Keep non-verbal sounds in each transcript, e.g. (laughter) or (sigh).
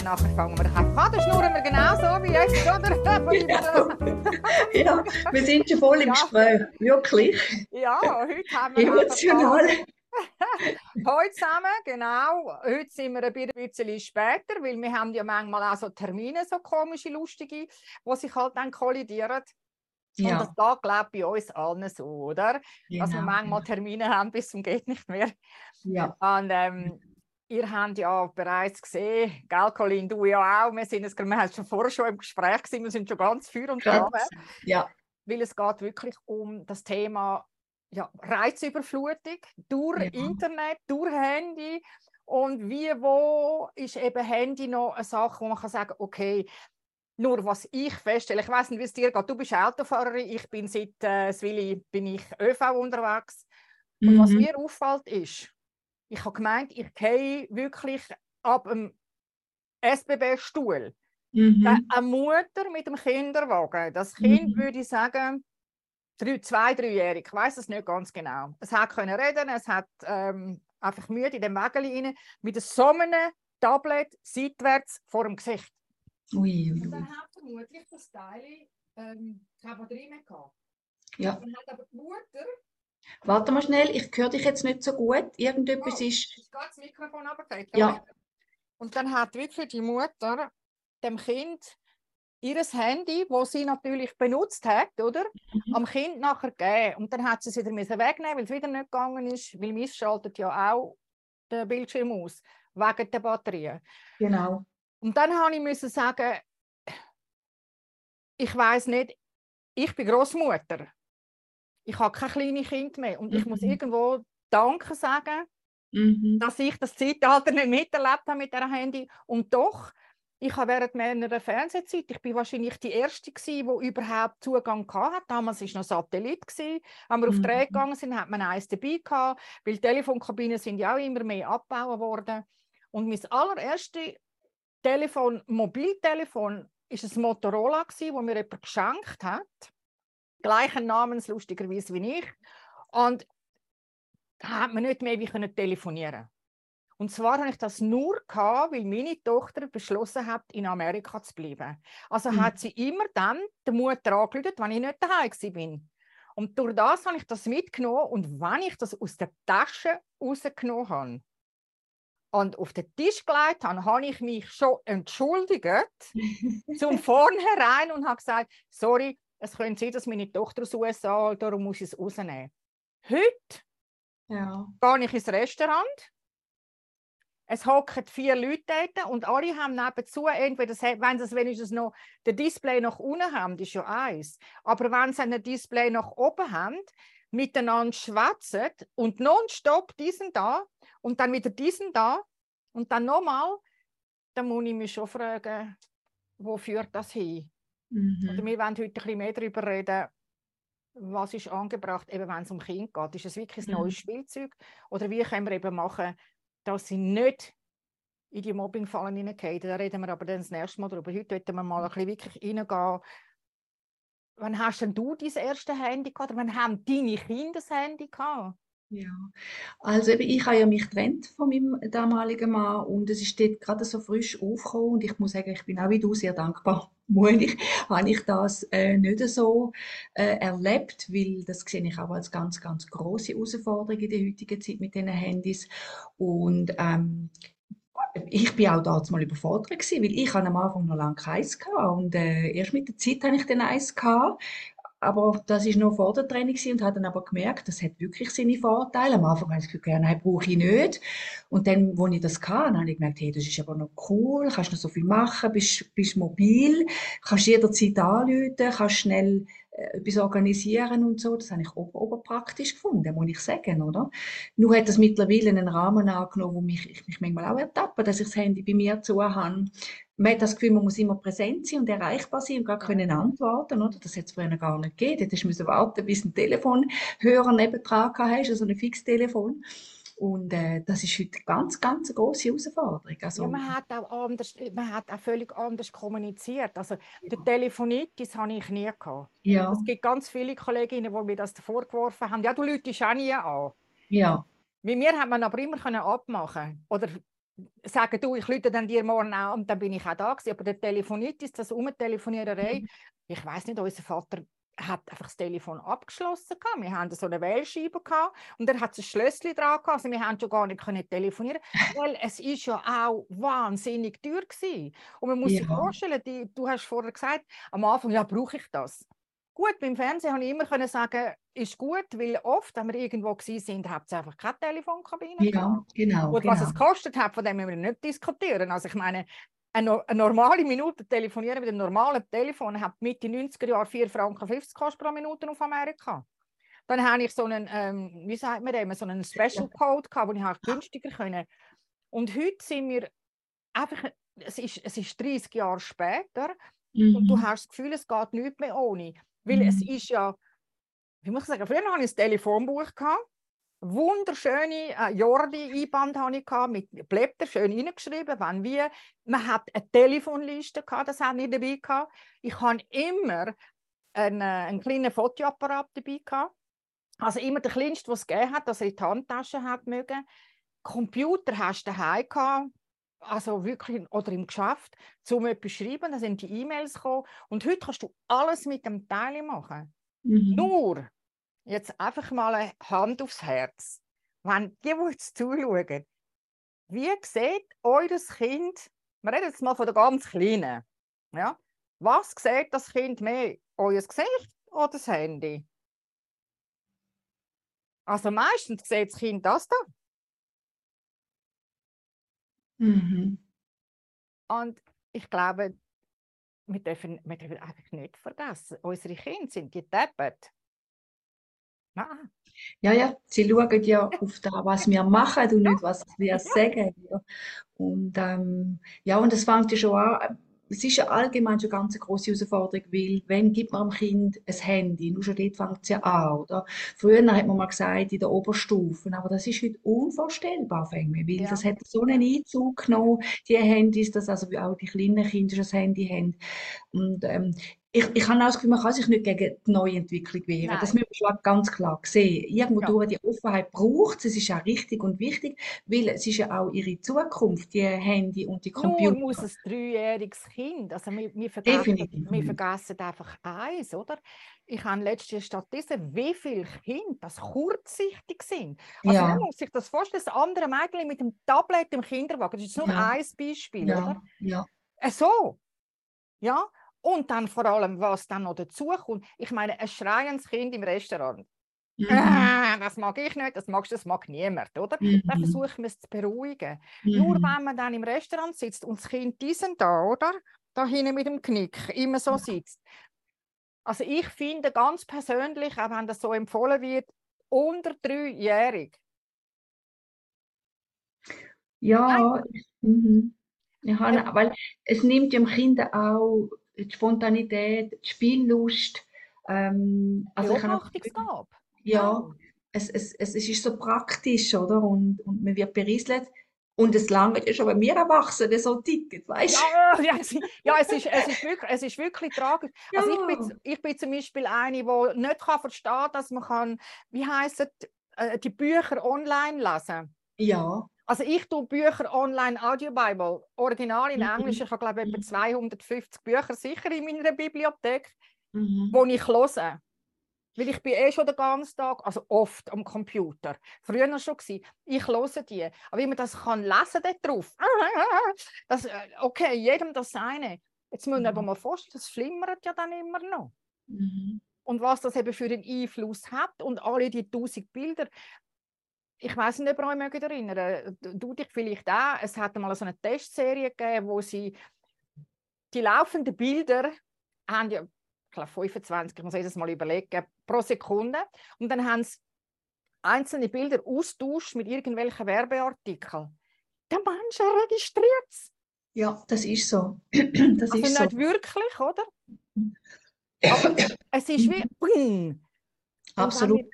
dann nachher fangen wir an. Dann schnurren wir genau so wie jetzt, oder? (laughs) ja, wir sind schon voll im ja. Gespräch, wirklich. Ja, heute haben wir Emotional. (laughs) Heute zusammen, genau. Heute sind wir ein bisschen später, weil wir haben ja manchmal auch so Termine, so komische, lustige, die sich halt dann kollidieren. Ja. Und das geht, glaube ich, bei uns allen so, oder? Genau. Dass wir manchmal Termine haben, bis zum geht nicht mehr. Ja. Und ähm, ihr habt ja bereits gesehen, gell, Colin, du ja auch, wir sind es, wir haben schon vorher schon im Gespräch gewesen, wir sind schon ganz für und Flamme. Ja. Weil es geht wirklich um das Thema ja, Reizüberflutung durch ja. Internet, durch Handy. Und wie, wo ist eben Handy noch eine Sache, wo man kann sagen okay, nur was ich feststelle, ich weiß nicht, wie es dir geht, du bist Autofahrerin, ich bin seit äh, Swilly bin ich ÖV unterwegs. Und mhm. was mir auffällt ist, ich habe gemeint, ich gehe wirklich ab dem SBB-Stuhl. Mhm. Eine Mutter mit dem Kinderwagen, das Kind mhm. würde ich sagen, drei, zwei, dreijährig, ich weiß es nicht ganz genau. Es hat können reden, es hat ähm, einfach müde in dem Wagen rein, mit so einem Tablet seitwärts vor dem Gesicht. Ui, ui. Und dann hat vermutlich das Teil ähm, keine Batterie mehr gehabt. Ja. Dann hat aber die Mutter Warte mal schnell, ich höre dich jetzt nicht so gut. Irgendetwas oh, ist. Ist das Mikrofon runtergefallen? Ja. Und dann hat wirklich die Mutter dem Kind ihr Handy, das sie natürlich benutzt hat, oder? Mhm. Am Kind nachher gegeben. Und dann hat sie es wieder wegnehmen, weil es wieder nicht gegangen ist, weil Miss schaltet ja auch den Bildschirm aus, wegen der Batterie. Genau. Und dann habe ich müssen sagen, ich weiß nicht, ich bin Großmutter. Ich habe keine kleinen Kinder mehr und mhm. ich muss mhm. irgendwo Danke sagen, mhm. dass ich das Zeitalter nicht miterlebt habe mit dem Handy. Und doch ich habe während meiner Fernsehzeit, ich bin wahrscheinlich die erste gewesen, die überhaupt Zugang hatte. Damals war noch Satellit gewesen. Wenn wir mhm. auf Dreh gegangen sind, hat man eins dabei gehabt, weil Telefonkabinen sind ja auch immer mehr abgebaut worden. Und mein allererstes Telefon, Mobiltelefon, ist ein Motorola gewesen, wo mir jemand geschenkt hat. Gleichen Namens lustigerweise wie ich. Und da hat man nicht mehr wie telefonieren und zwar habe ich das nur gehabt, weil meine Tochter beschlossen hat, in Amerika zu bleiben. Also mhm. hat sie immer dann der Mutter angerufen, wenn ich nicht daheim bin. Und durch das habe ich das mitgenommen und wenn ich das aus der Tasche rausgenommen habe und auf den Tisch gelegt habe, habe ich mich schon entschuldigt (laughs) zum Vornherein und habe gesagt, sorry, es könnte sein, dass meine Tochter aus den USA, darum muss ich es rausnehmen. Heute ja. gehe ich ins Restaurant es hocken vier Leute dort und alle haben nebenzu, entweder wenn sie wenigstens noch das Display nach unten haben, das ist ja eins. Aber wenn sie ein Display nach oben haben, miteinander schwätzen und nonstop diesen da und dann wieder diesen da und dann nochmal, dann muss ich mich schon fragen, wo führt das hin? Mhm. Oder wir wollen heute ein bisschen mehr darüber reden, was ist angebracht, eben wenn es um Kind geht. Ist es wirklich ein mhm. neues Spielzeug? Oder wie können wir eben machen, dass sie nicht in die Mobbingfallen hineingehen. Da reden wir aber dann das nächste Mal drüber. Heute wollten wir mal ein bisschen wirklich reingehen. Wann hast denn du dein erste Handy gehabt? Oder wann haben deine Kinder das Handy gehabt? Ja, also ich habe ja mich getrennt von meinem damaligen Mann und es ist dort gerade so frisch aufgekommen und ich muss sagen, ich bin auch wie du sehr dankbar. (laughs) Mutig habe ich das äh, nicht so äh, erlebt, weil das sehe ich auch als ganz, ganz große Herausforderung in der heutigen Zeit mit diesen Handys und ähm, ich bin auch damals mal überfordert gewesen, weil ich am Anfang noch lange keins hatte und äh, erst mit der Zeit habe ich dann eins gehabt aber das ist noch vor der Training und habe dann aber gemerkt, das hat wirklich seine Vorteile. Am Anfang habe ich gesagt, nein, brauche ich nicht. Und dann, wo ich das kann, habe ich gemerkt, hey, das ist aber noch cool, kannst noch so viel machen, bist, bist mobil, kannst jederzeit anrufen, kannst schnell äh, etwas organisieren und so. Das habe ich ober, oberpraktisch gefunden, muss ich sagen, oder? Nur hat das mittlerweile einen Rahmen angenommen, wo mich, ich mich manchmal auch ertappe, dass ich das Handy bei mir zu habe man hat das Gefühl, man muss immer präsent sein und erreichbar sein und gar können antworten, oder? Das hat es früher gar nicht gegeben. Dort musst du warten, bis ein Telefonhörer nebendran hast, also ein Fixtelefon. Und äh, das ist heute ganz, ganz eine grosse Herausforderung. Also, ja, man hat auch anders, man hat auch völlig anders kommuniziert. Also ja. der Telefonitis habe ich nie gehabt. Ja. Es gibt ganz viele Kolleginnen, die mir das vorgeworfen haben. Ja, du läutest auch nie an. Ja. Mit mir hat man aber immer können abmachen oder sagen, du, ich lüte dann dir morgen an und dann bin ich auch da gewesen. Aber der Telefonitis, das Umtelefoniererei, mhm. ich weiß nicht, unser Vater hat einfach das Telefon abgeschlossen gehabt. Wir hatten so eine Wählscheibe gehabt und er hat ein Schlösschen dran gehabt. Also wir haben schon gar nicht können telefonieren, (laughs) weil es ist ja auch wahnsinnig teuer gewesen. Und man muss ja. sich vorstellen, die, du hast vorher gesagt, am Anfang, ja, brauche ich das? Gut, beim Fernsehen habe ich immer können sagen, ist gut, weil oft, wenn wir irgendwo sind, hat es einfach keine Telefonkabine. Ja, genau. Und was genau. es kostet hat, von dem müssen wir nicht diskutieren. Also ich meine, eine, eine, normale Minute telefonieren mit einem normalen Telefon hat Mitte 90er Jahre 4 Franken 50 kostet pro Minute auf Amerika. Dann habe ich so einen, ähm, wie sagt man dem, so einen Special Code gehabt, wo ich auch günstiger können. Und heute sind wir einfach, es ist, es ist 30 Jahre später mhm. und du mhm. hast das Gefühl, es geht nichts mehr ohne. Weil mhm. es ist ja, wie muss ich sagen, früher hatte ich ein Telefonbuch gehabt, wunderschöne äh, Jordi-Einband hatte ich gehabt, mit Blätter schön reingeschrieben, wann wie. Man hat eine Telefonliste gehabt, das habe ich dabei gehabt. Ich habe immer einen, äh, einen kleinen Fotoapparat dabei gehabt. Also immer der kleinste, was es gegeben hat, dass er in die Handtasche hat mögen. Computer hast du daheim gehabt, also wirklich oder im Geschäft, zum etwas schreiben, da sind die E-Mails gekommen. Und heute kannst du alles mit dem Teil machen. Mhm. Nur, jetzt einfach mal eine Hand aufs Herz. Wenn die, die jetzt zuschauen, wie sieht eures Kind, wir reden jetzt mal von der ganz Kleinen, ja? was sieht das Kind mehr? Euer Gesicht oder das Handy? Also meistens sieht das Kind das da. Mhm. Und ich glaube, wir dürfen, wir dürfen einfach nicht vergessen, unsere Kinder sind die. Nein. Ja, ja, sie schauen ja (laughs) auf das, was wir machen und nicht, was wir sagen. Und ähm, ja, und das fängt ja schon an es ist ja allgemein schon ganz eine große Herausforderung, weil wenn gibt man dem Kind ein Handy? Nur schon dort fängt es ja an, oder? Früher hat man mal gesagt, in der Oberstufe, aber das ist heute unvorstellbar, weil ja. das hat so einen Einzug genommen, die Handys, dass also auch die kleinen Kinder schon ein Handy haben. Und ähm, ich, ich habe auch das Gefühl, man kann sich nicht gegen die neue Entwicklung wehren. Nein. Das müssen wir schon ganz klar sehen. Irgendwo ja. durch die Offenheit braucht es, es ist auch richtig und wichtig, weil es ist ja auch ihre Zukunft, die Handy und die Computer. Nur muss ein dreijähriges Kind, also wir, wir, vergessen, wir vergessen einfach eins, oder? Ich habe letzte gelesen, wie viele Kinder das kurzsichtig sind. Also ja. man muss sich das vorstellen, das andere Mädchen mit dem Tablet im Kinderwagen, das ist nur ja. ein Beispiel, ja. oder? Ja. Äh, so, ja, und dann vor allem, was dann noch dazu kommt. Ich meine, ein schreiendes Kind im Restaurant. Mhm. Ah, das mag ich nicht, das magst das mag niemand, oder? Mhm. Dann versuchen wir es zu beruhigen. Mhm. Nur wenn man dann im Restaurant sitzt und das Kind diesen da, oder? Da hinten mit dem Knick immer so sitzt. Also ich finde ganz persönlich, auch wenn das so empfohlen wird, unter dreijährig. Ja, mhm. ja, weil es nimmt dem Kind auch die Spontanität, die Spiellust. Ähm, also Beobachtungsgabe. Ja, oh. es, es, es ist so praktisch, oder? Und, und man wird berieselt. Und es langt ja schon, wenn wir Erwachsene so ticken, weißt du? Ja, ja, es, ja es, ist, es, ist wirklich, es ist wirklich tragisch. Ja. Also ich, bin, ich bin zum Beispiel eine, die nicht kann verstehen kann, dass man kann, wie heisst äh, die Bücher online lesen Ja. Also ich tue Bücher online, Audio Bible, original in mhm. Englisch. Ich habe glaube ich etwa 250 Bücher sicher in meiner Bibliothek, mhm. wo ich höre. Weil ich bin eh schon den ganzen Tag, also oft am Computer. Früher schon gewesen. Ich höre die. Aber wie man das kann lesen dort drauf. (laughs) Das, äh, okay, jedem das seine. Jetzt man mhm. aber mal vorstellen, das flimmert ja dann immer noch. Mhm. Und was das eben für einen Einfluss hat und alle die tausend Bilder, ich weiß nicht, ob ihr euch erinnern du dich vielleicht auch, es hat mal so eine Testserie gegeben, wo sie die laufenden Bilder haben ja, ich glaube 25, ich muss jedes Mal überlegen, pro Sekunde und dann haben sie einzelne Bilder austauscht mit irgendwelchen Werbeartikeln. Der Mensch registriert es. Ja, das ist so. (clears throat) das also ist nicht so. wirklich, oder? Aber es ist wie... (clears throat) Absolut.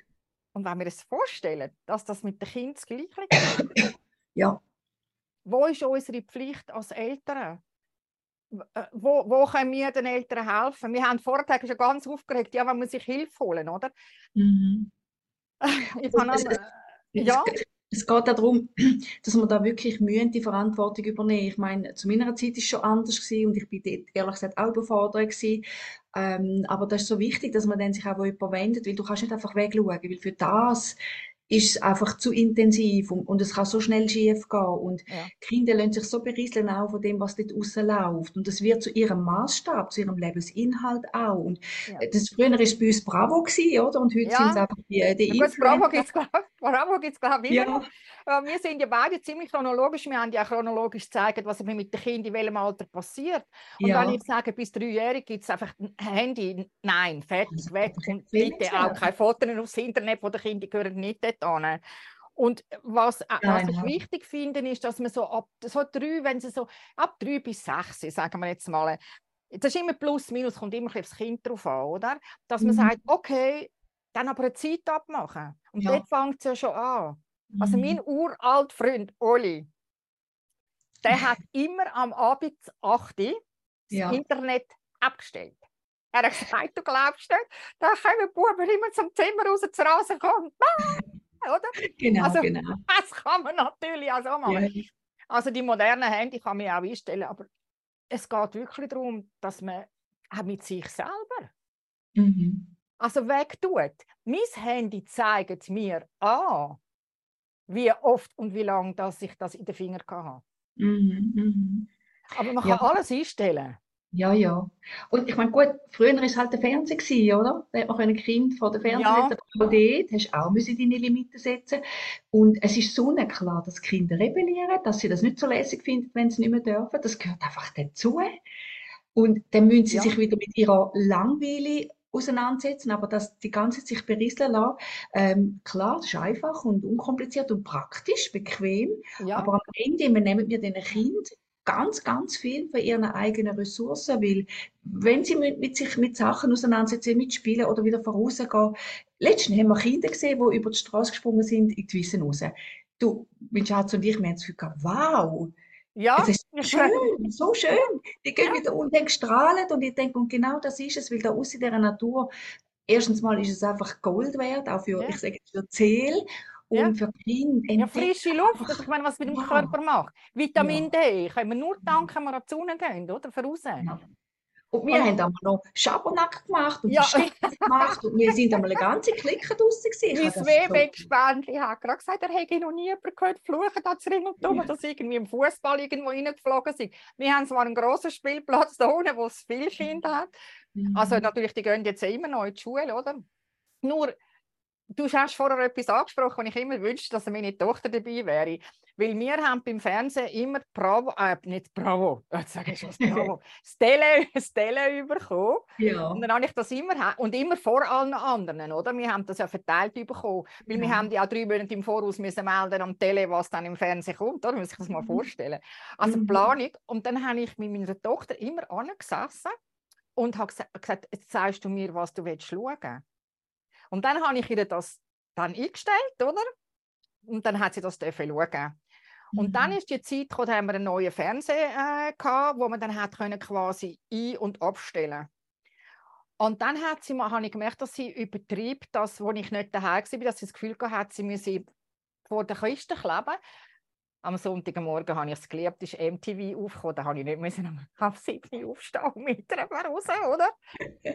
Und wenn wir uns vorstellen, dass das mit den Kindern das Gleiche (coughs) ist, ja. wo ist unsere Pflicht als Eltern? Äh, wo, wo können wir den Eltern helfen? Wir haben vorher schon ganz aufgeregt, ja, wenn man sich Hilfe holen, oder? Mhm. (laughs) Ich kann es, es, ja. Es geht darum, (clears throat) dass man da wirklich mühen die Verantwortung übernehmen. Ich meine, zu meiner Zeit ist es schon anders gewesen und ich bin ehrlich gesagt auch überfordert gewesen. Ähm, aber das ist so wichtig, dass man dann sich auch jemand wendet, weil du kannst nicht einfach wegschauen, weil für das ist es einfach zu intensiv und, und es kann so schnell schief gehen. Und ja. Kinder lassen sich so berieseln auch von dem, was dort läuft. Und das wird zu ihrem Maßstab, zu ihrem Lebensinhalt auch. Und ja. das früher war es bei uns Bravo gewesen, oder? Und heute ja. sind es einfach die, die ja, gut, Bravo gibt es, glaube ich, ja. Wir sind ja beide ziemlich chronologisch. Wir haben ja auch chronologisch gezeigt, was mit den Kindern in welchem Alter passiert. Und wenn ich sage, bis dreijährig gibt es einfach ein Handy, nein, fertig, weg. Und bitte auch keine Fotos aufs Internet, wo die Kinder gehören nicht dort an. Und was, äh, was ich wichtig finde, ist, dass man so ab so drei, wenn sie so ab drei bis sechs, sagen wir jetzt mal, das ist immer plus, minus, kommt immer aufs Kind drauf an, oder? Dass man mhm. sagt, okay, dann aber eine Zeit abmachen. Und ja. dort fängt es ja schon an. Also mein mhm. uralt Freund Oli, der hat immer am Abend 8 Uhr ja. das Internet abgestellt. Er hat gesagt, du glaubst nicht, da kommen Buben immer zum Zimmer raus, zur Rasen kommen. Oder? Genau, also, genau. (laughs) Das kann man natürlich auch so machen. Ja. Also die modernen Handy kann man auch einstellen, aber es geht wirklich darum, dass man auch mit sich selber mhm. also wegtut. Mein Handy zeigt mir an, wie oft und wie lange dass ich das in den Finger hatte. Mhm, mhm. Aber man kann ja. alles einstellen. Ja, ja. Und ich meine, gut, früher war es halt der Fernseher, gewesen, oder? Da hat man ein Kind vor der Fernseher ja. dort, hast auch müssen deine Limiten setzen. Und es ist so klar, dass Kinder rebellieren, dass sie das nicht so lässig finden, wenn sie nicht mehr dürfen. Das gehört einfach dazu. Und dann müssen sie ja. sich wieder mit ihrer Langweile auseinandersetzen, aber dass die ganze Zeit sich berieseln lassen, ähm, klar, das ist einfach und unkompliziert und praktisch, bequem, ja. aber am Ende nehmen wir den Kind ganz, ganz viel von ihren eigenen Ressourcen, weil wenn sie mit, mit sich mit Sachen auseinandersetzen, mitspielen oder wieder vorausgehen, letztens haben wir Kinder gesehen, die über die Straße gesprungen sind in die Wiesen raus. Du, mein Schatz und ich, wir haben das Gefühl wow, ja. Es ist schön, so schön. Die gehen ja. wieder unten strahlen und ich denke, und genau das ist es, weil da aus in der Natur, erstens mal ist es einfach Gold wert, auch für, ja. ich sage für Zähl und ja. für Kinder. Ja, frische Luft, das ich meine, was mit dem ja. Körper macht. Vitamin D, können wir nur danken, wenn wir an die Sonne gehen, oder? Für raus. Ja. Und wir haben einmal noch Schabernack gemacht und ja. (laughs) gemacht und wir sind einmal eine ganze Clique draussen gewesen. Mein Wehwegspendli hat gerade gesagt, er hätte noch nie jemanden gehört, fluchen da zu und dumm, ja. dass irgendwie im Fußball irgendwo reingeflogen sind. Wir haben zwar einen grossen Spielplatz da unten, wo es viele Kinder hat. Mhm. Also natürlich, die gehen jetzt immer noch in die Schule, oder? Nur, du hast vorher etwas angesprochen, und ich immer wünschte, dass meine Tochter dabei wäre. Weil wir haben beim Fernsehen immer Bravo, äh, nicht Bravo, (laughs) jetzt sage ich schon Bravo, (laughs) Stelle, Stelle bekommen. Ja. Und dann habe ich das immer, und immer vor allen anderen, oder? Wir haben das ja verteilt bekommen, weil ja. wir haben ja auch drei Monate im Voraus müssen melden am Tele, was dann im Fernsehen kommt, oder? Muss ich das mal mhm. vorstellen. Also mhm. Planung. Und dann habe ich mit meiner Tochter immer angesessen und habe gesagt, jetzt zeigst du mir, was du willst schauen. Und dann habe ich ihr das dann eingestellt, oder? Und dann hat sie das dürfen schauen. Und dann mhm. ist die Zeit gekommen, da haben wir einen neuen Fernseher äh, gehabt, wo man dann hat können quasi ein- und abstellen. Und dann hat sie mal, habe ich gemerkt, dass sie übertrieb, das, wo ich nicht daheim war, dass sie das Gefühl hatte, sie müsse vor der Kiste kleben. Am Sonntagmorgen habe ich es geliebt, ist MTV aufgekommen, da habe ich nicht müssen am (laughs) halb sieben aufstehen mit einer raus, oder?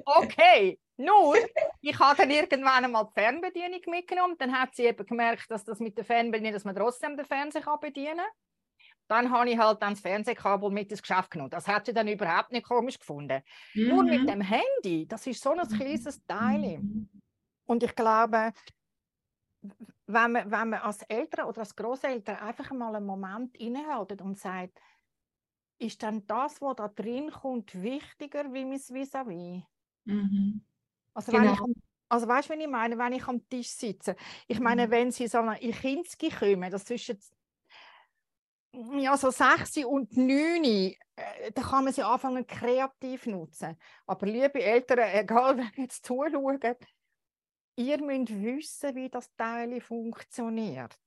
Okay, nur, ich habe dann irgendwann einmal die Fernbedienung mitgenommen, dann hat sie eben gemerkt, dass das mit der Fernbedienung, dass man trotzdem den Fernseher kann bedienen kann. Dann habe ich halt dann das Fernsehkabel mit ins Geschäft genommen. Das hat sie dann überhaupt nicht komisch gefunden. Mhm. Nur mit mhm. dem Handy, das ist so ein kleines Teil. Mhm. Und ich glaube, wenn man, wenn man als Eltern oder als Großeltern einfach mal einen Moment innehalten und sagt, ist dann das, was da drin kommt, wichtiger wie mein Vis-à-vis? Mhm. Also, genau. wenn ich, also weißt du, was ich meine, wenn ich am Tisch sitze? Ich meine, mhm. wenn sie so in Kinski kommen, das zwischen ja, so 6 und 9, äh, da kann man sie anfangen kreativ nutzen. Aber liebe Eltern, (laughs) egal wer jetzt zuschaut, ihr müsst wissen, wie das Teil funktioniert.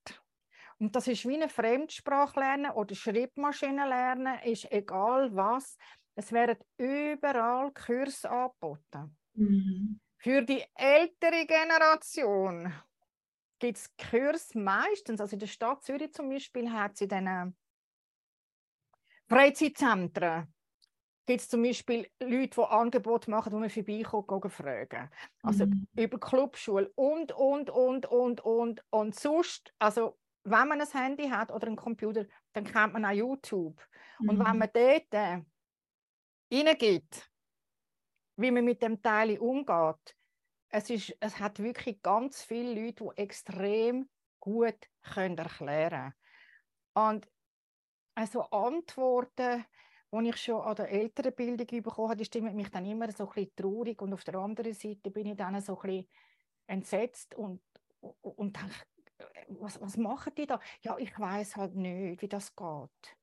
Und das ist wie eine Fremdsprache lernen oder Schreibmaschine lernen, ist egal was. Es werden überall Kurse angeboten. Mhm. Für die ältere Generation gibt es Kurs meistens, also in der Stadt Zürich zum Beispiel, hat sie dann Freizeitzentren gibt es zum Beispiel Leute, die Angebote machen, wo man vorbeikommt, fragen. Also mhm. über Clubschule und, und, und, und, und. Und sonst, also wenn man ein Handy hat oder einen Computer, dann kennt man auch YouTube. Mhm. Und wenn mhm. man dort äh, reingeht, wie man mit dem Teil umgeht, es, ist, es hat wirklich ganz viele Leute, die extrem gut können erklären können. Und also Antworten, die ich schon an der Elternbildung bekommen habe, die stimmen mich dann immer so ein bisschen traurig und auf der anderen Seite bin ich dann so ein bisschen entsetzt und, und, und denke, was, was machen die da? Ja, ich weiß halt nicht, wie das geht.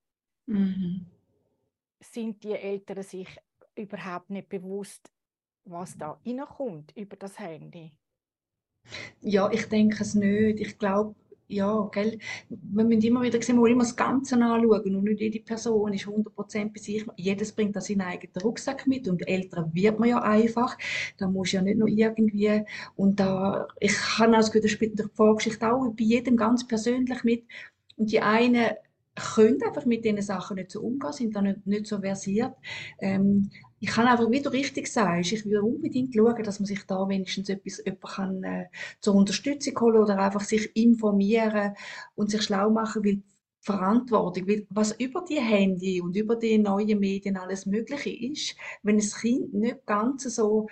Mhm. Sind die Eltern sich überhaupt nicht bewusst, was da reinkommt über das Handy? Ja, ich denke es nicht. Ich glaube, ja, gell, wir müssen immer wieder sehen, wir immer das Ganze anschauen und nicht jede Person ist 100% bei sich. Jedes bringt da seinen eigenen Rucksack mit und älter wird man ja einfach. Da muss ja nicht nur irgendwie und da, ich habe auch das Gefühl, das spielt der Vorgeschichte auch bei jedem ganz persönlich mit und die einen können einfach mit diesen Sachen nicht so umgehen, sind da nicht, nicht so versiert. Ähm, ich kann einfach, wie du richtig sagst, ich würde unbedingt schauen, dass man sich da wenigstens etwas, kann, äh, zur Unterstützung holen oder einfach sich informieren und sich schlau machen, weil Verantwortung, weil was über die Handy und über die neuen Medien alles Mögliche ist, wenn das Kind nicht ganz so,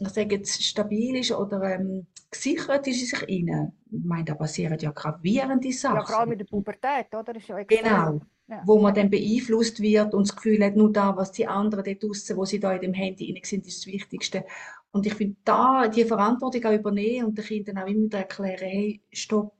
ich sage jetzt, stabil ist oder ähm, gesichert ist in sich innen. Ich meine, da passieren ja gravierende Sachen. Ja, gerade mit der Pubertät, oder? ist ja genau. Ja. Wo man dann beeinflusst wird und das Gefühl hat, nur da, was die anderen dort draussen, wo sie da in dem Handy rein sind, ist das Wichtigste. Und ich finde, da die Verantwortung auch übernehmen und den Kindern auch immer erklären, hey, stopp,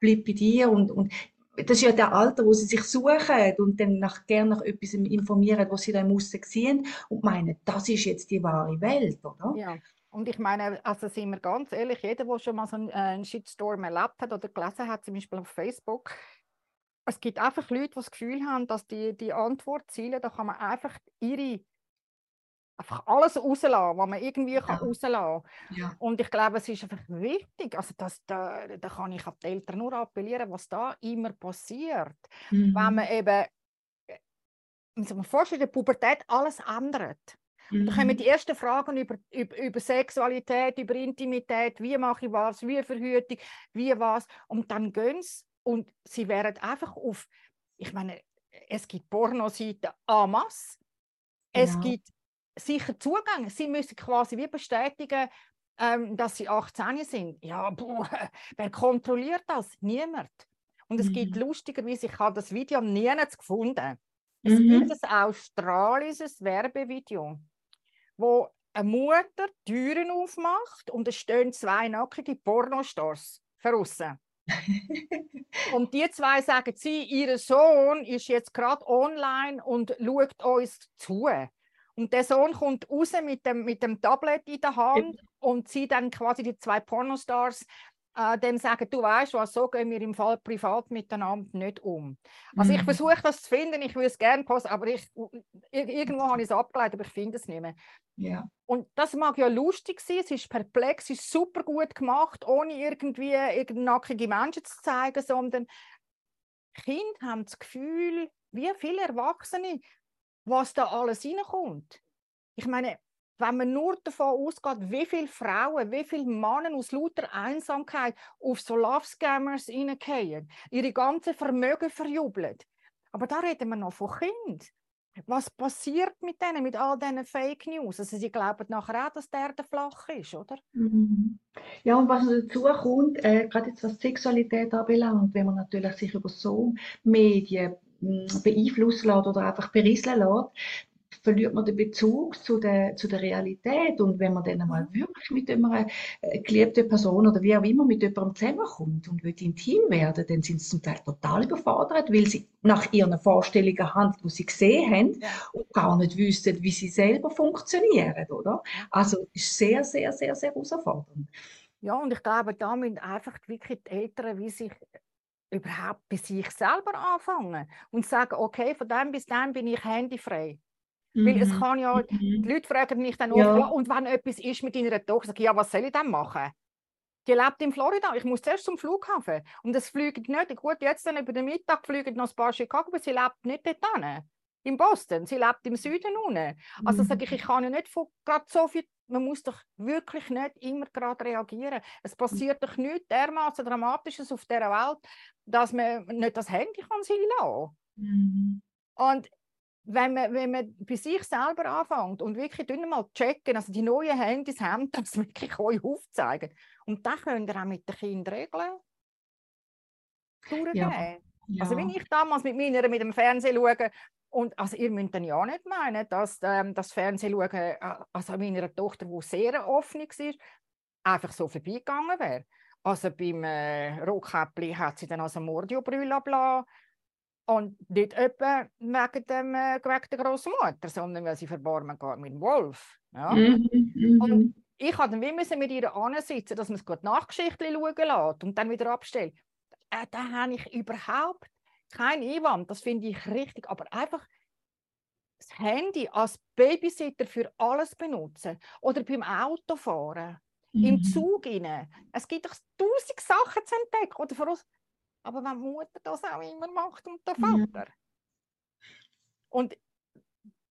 bleib bei dir und, und das ist ja der Alter, wo sie sich suchen und dann nach, gerne nach etwas informieren, was sie da im Aussen sehen und meinen, das ist jetzt die wahre Welt, oder? Ja. Und ich meine, also sind wir ganz ehrlich, jeder, der schon mal so einen, äh, einen Shitstorm erlebt hat oder gelesen hat, zum Beispiel auf Facebook, es gibt einfach Leute, die das Gefühl haben, dass die, die Antwortziele, da kann man einfach ihre einfach alles rauslassen, was man irgendwie ja. kann rauslassen kann. Ja. Und ich glaube, es ist einfach wichtig, also das, da, da kann ich an die Eltern nur appellieren, was da immer passiert. Mhm. Wenn man eben, äh, muss man vorstellen, in der Pubertät alles ändert. Mhm. Da kommen die ersten Fragen über, über, über, Sexualität, über Intimität, wie mache ich was, wie Verhütung, wie was. Und dann gehen sie und sie werden einfach auf, ich meine, es gibt Pornoseiten en masse, ja. es gibt sicher Zugang, sie müssen quasi wie bestätigen, ähm, dass sie 18 sind. Ja, boah, (laughs) wer kontrolliert das? Niemand. Und es mhm. gibt lustigerweise, ich habe das Video nirgends gefunden. Es mhm. gibt ein australisches Werbevideo wo eine Mutter Türen aufmacht und es stehen zwei nackige Pornostars draussen. (laughs) und die zwei sagen sie, ihr Sohn ist jetzt gerade online und schaut uns zu. Und der Sohn kommt raus mit dem, mit dem Tablet in der Hand und sie dann quasi die zwei Pornostars äh, dem sagen, du weißt was, so gehen wir im Fall privat miteinander nicht um. Also mhm. ich versuche das zu finden, ich würde es gerne posten, aber ich, irgendwo habe ich es abgeleitet, aber ich finde es nicht mehr. Ja. Und das mag ja lustig sein, es ist perplex, es ist super gut gemacht, ohne irgendwie nackige Menschen zu zeigen, sondern Kinder haben das Gefühl, wie viele Erwachsene, was da alles reinkommt. Ich meine, wenn man nur davon ausgeht, wie viele Frauen, wie viele Männer aus lauter Einsamkeit auf so Love-Scammers reingehen, ihre ganze Vermögen verjubeln. Aber da reden wir noch von Kind. Was passiert mit denen, mit all diesen Fake News? Also sie glauben nachher auch, dass der Erde flach ist, oder? Mhm. Ja, und was dazu kommt, äh, gerade jetzt was Sexualität anbelangt, wenn man natürlich sich über so Medien hm, beeinflussen lässt oder einfach berieseln lässt, verliert man den Bezug zu der, zu der Realität. Und wenn man dann einmal wirklich mit einer äh, geliebten Person oder wie auch immer mit jemandem zusammenkommt und will intim werden, dann sind sie zum Teil total überfordert, weil sie nach ihren Vorstellungen handeln, die sie gesehen haben ja. und gar nicht wissen, wie sie selber funktionieren, oder? Also ist sehr, sehr, sehr, sehr herausfordernd. Ja, und ich glaube, da müssen einfach wirklich die Eltern wie sich überhaupt bei sich selber anfangen und sagen, okay, von dem bis dann bin ich handyfrei. Mhm. Weil es mhm, kann ja, die mhm. Leute fragen mich dann oft, ja. und wenn etwas ist mit deiner Tochter, sage ich, ja, was soll ich dann machen? Die lebt in Florida. Ich muss zuerst zum Flughafen. Und es fliegt nicht. Gut, jetzt dann über den Mittag fliegen noch ein paar Chicago, aber sie lebt nicht dort hin. In Boston. Sie lebt im Süden unten. Also mhm. sage ich, ich kann ja nicht von gerade so viel. Man muss doch wirklich nicht immer gerade reagieren. Es passiert doch nichts dermaßen Dramatisches auf dieser Welt, dass man nicht das Handy kann sein lassen. Mhm. Und wenn man, wenn man bei sich selber anfängt und wirklich mal checken, also die neuen Handys haben das wirklich euch aufzeigen. Und das könnt ihr auch mit den Kindern regeln. Durchgehen. Ja. Ja. Also wenn ich damals mit meiner mit dem Fernsehen schaue, und also ihr müsst dann ja nicht meinen, dass ähm, das Fernsehen schauen, äh, also meiner Tochter, die sehr offen war, einfach so vorbeigegangen wäre. Also beim äh, Rockkäppli hat sie dann also Mordio-Brüll abgelassen und nicht etwa wegen, dem, äh, wegen der Großmutter, sondern weil sie verborgen geht mit dem Wolf. Ja? -hmm. Und ich musste dann wie müssen mit ihr ansitzen, dass man es gut Nachgeschichte schauen lässt und dann wieder abstellt. Äh, da habe ich überhaupt keinen Einwand. Das finde ich richtig. Aber einfach das Handy als Babysitter für alles benutzen oder beim Autofahren, mhm. im Zug rein. Es gibt doch tausend Sachen zu entdecken. Oder für aber wenn Mutter das auch immer macht und der Vater. Ja. Und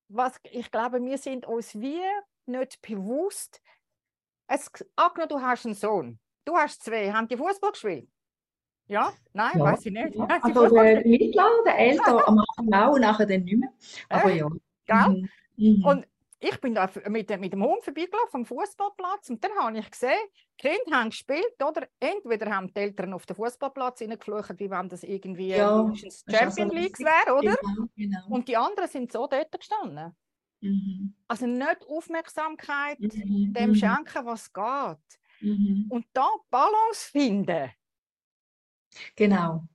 was, ich glaube, wir sind uns wie nicht bewusst. Es, angenommen, du hast einen Sohn. Du hast zwei. Haben die Fußball gespielt? Ja? Nein, ja. weiß ich nicht. Ja. Also der Mittlere, der Ältere am Anfang auch und nachher dann nicht mehr. Aber äh, ja. Gell? Mhm. Mhm. Und ich bin da mit, mit dem Hund vorbeigelaufen am Fußballplatz und dann habe ich gesehen, die Kinder haben gespielt, oder? Entweder haben die Eltern auf den Fußballplatz hineingeflucht, wie wenn das irgendwie ja, Champion League wäre, oder? Genau, genau. Und die anderen sind so dort gestanden. Mhm. Also nicht Aufmerksamkeit mhm. dem mhm. schenken, was geht. Mhm. Und da Balance finden. Genau.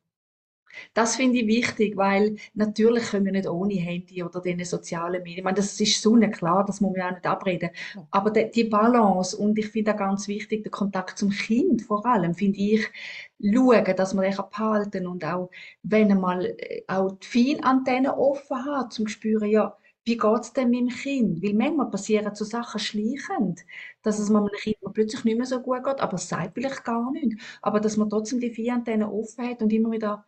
Das finde ich wichtig, weil natürlich können wir nicht ohne Handy oder diese sozialen Medien. Ich meine, das ist so klar, das muss man auch nicht abreden. Aber die, die Balance und ich finde auch ganz wichtig, der Kontakt zum Kind vor allem, finde ich, schauen, dass man den behalten und auch, wenn er mal äh, auch die Feinantennen offen hat, zum spüren, ja, wie geht es denn meinem Kind? Weil manchmal passieren so Sachen schleichend, dass es meinem Kind plötzlich nicht mehr so gut geht, aber es sagt vielleicht gar nicht. Aber dass man trotzdem die Feinantennen offen hat und immer wieder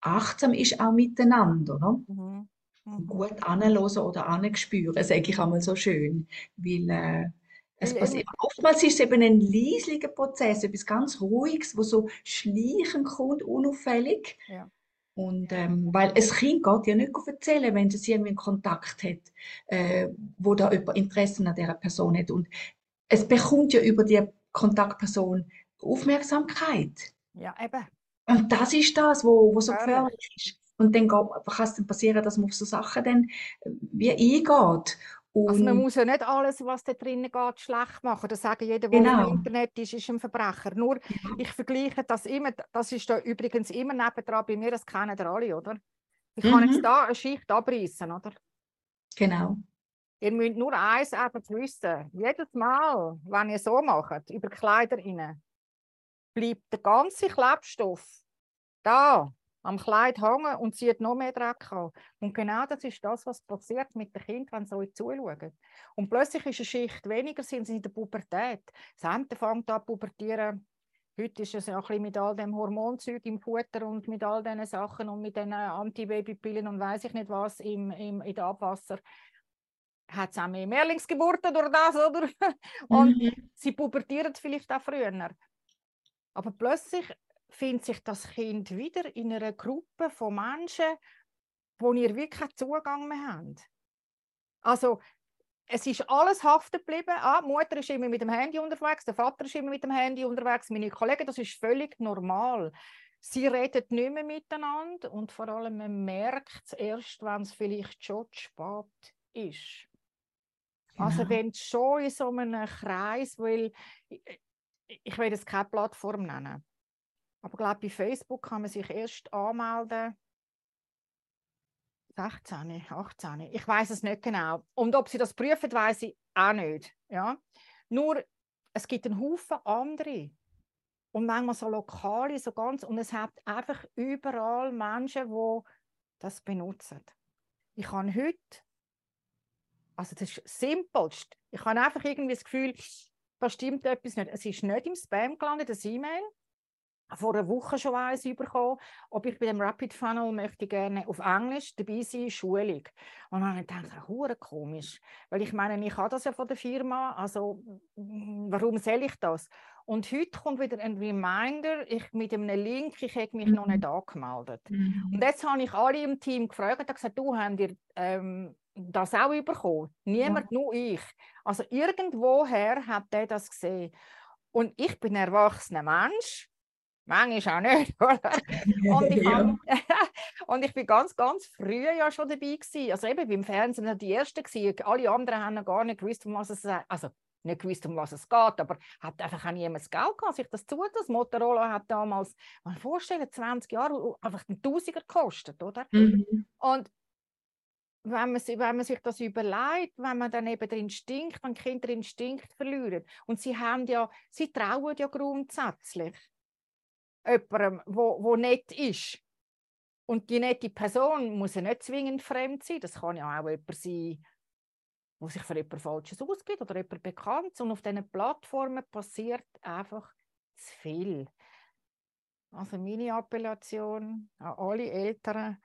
achtsam ist auch miteinander. Ne? Mhm. Mhm. Gut anhören oder anspüren, sage ich einmal so schön. Weil äh, es passiert, oftmals ist es eben ein leislicher Prozess, etwas ganz Ruhiges, wo so schleichen kommt, unauffällig. Ja. Und ähm, weil es Kind geht ja nicht erzählen, wenn es irgendwie einen Kontakt hat, äh, wo da jemand Interesse an dieser Person hat. Und es bekommt ja über die Kontaktperson Aufmerksamkeit. Ja, eben. Und das ist das, wo, wo so gefährlich ist. Und dann kann es dann passieren, dass man auf so Sachen dann wie eingeht. Und also man muss ja nicht alles, was da drinnen geht, schlecht machen. Das sagen jeder, der genau. im Internet ist, ist ein Verbrecher. Nur, ich vergleiche das immer, das ist da übrigens immer nebendran bei mir, das kennen ihr alle, oder? Ich mhm. kann jetzt mhm. da eine Schicht abreißen, oder? Genau. Ihr müsst nur eins einfach wissen. Jedes Mal, wenn ihr so macht, über Kleider rein, bleibt der ganze Klebstoff da am Kleid hängen und zieht noch mehr Dreck an. Und genau das ist das, was passiert mit den Kindern, wenn sie euch zuschauen. Und plötzlich ist eine Schicht weniger, sind sie in der Pubertät. Das Hemd fängt an pubertieren. Heute ist es ja ein bisschen mit all dem Hormonzeug im Futter und mit all diesen Sachen und mit den Antibabypillen und weiß ich nicht was im, im, in der Abwasser. Hat es auch mehr Mehrlingsgeburten durch das, oder? (laughs) Und mhm. sie pubertieren vielleicht auch früher. Aber plötzlich findet sich das Kind wieder in einer Gruppe von Menschen, wo ihr wirklich keinen Zugang mehr habt. Also, es ist alles haften geblieben. Ah, die Mutter ist immer mit dem Handy unterwegs, der Vater ist immer mit dem Handy unterwegs, meine Kollegen, das ist völlig normal. Sie reden nicht mehr miteinander und vor allem man merkt es erst, wenn es vielleicht schon zu spät ist. Also wenn es schon in so einem Kreis, weil ich will jetzt keine Plattform nennen, aber ich glaube, bei Facebook kann man sich erst anmelden. 16, 18, ich weiß es nicht genau. Und ob sie das prüfen, weiß ich auch nicht. Ja? Nur, es gibt einen Haufen andere. Und manchmal so lokale, so ganz. Und es hat einfach überall Menschen, die das benutzen. Ich habe heute, also das ist das Simpelste, ich habe einfach irgendwie das Gefühl, da stimmt etwas nicht. Es ist nicht im Spam gelandet, das E-Mail. Vor einer Woche schon eins bekommen, ob ich bei dem Rapid Funnel möchte gerne auf Englisch dabei sein, Schulung. Und dann habe ich gedacht, hure komisch, weil ich meine, ich habe das ja von der Firma, also warum soll ich das? Und heute kommt wieder ein Reminder, ich mit einem Link, ich habe mich mhm. noch nicht angemeldet. Mhm. Und jetzt habe ich alle im Team gefragt und gesagt, du, habt ihr ähm, das auch bekommen? Niemand, ja. nur ich. Also irgendwoher hat der das gesehen. Und ich bin ein erwachsener Mensch, manchmal auch nicht, (laughs) oder? Und ich, (laughs) ja. (laughs) und ich bin ganz, ganz früh ja schon dabei gewesen. Also eben beim Fernsehen die Erste gewesen. Alle anderen haben noch gar nicht gewusst, um was es also nicht gewusst, um was es geht, aber hat einfach auch niemand das Geld gehabt, sich das zu Das Motorola hat damals, man vorstellen, 20 Jahre einfach einen Tausiger gekostet, oder? Mhm. Und wenn man, wenn man sich das überlegt, wenn man dann eben den Instinkt, wenn Kinder den Instinkt verlieren, und sie haben ja, sie trauen ja grundsätzlich jemandem, wo, wo nett ist. Und die nette Person muss ja nicht zwingend fremd sein, das kann ja auch jemand sein, wo sich für jemand Falsches ausgibt oder jemand bekannt. Und auf diesen Plattformen passiert einfach zu viel. Also meine Appellation an alle Eltern,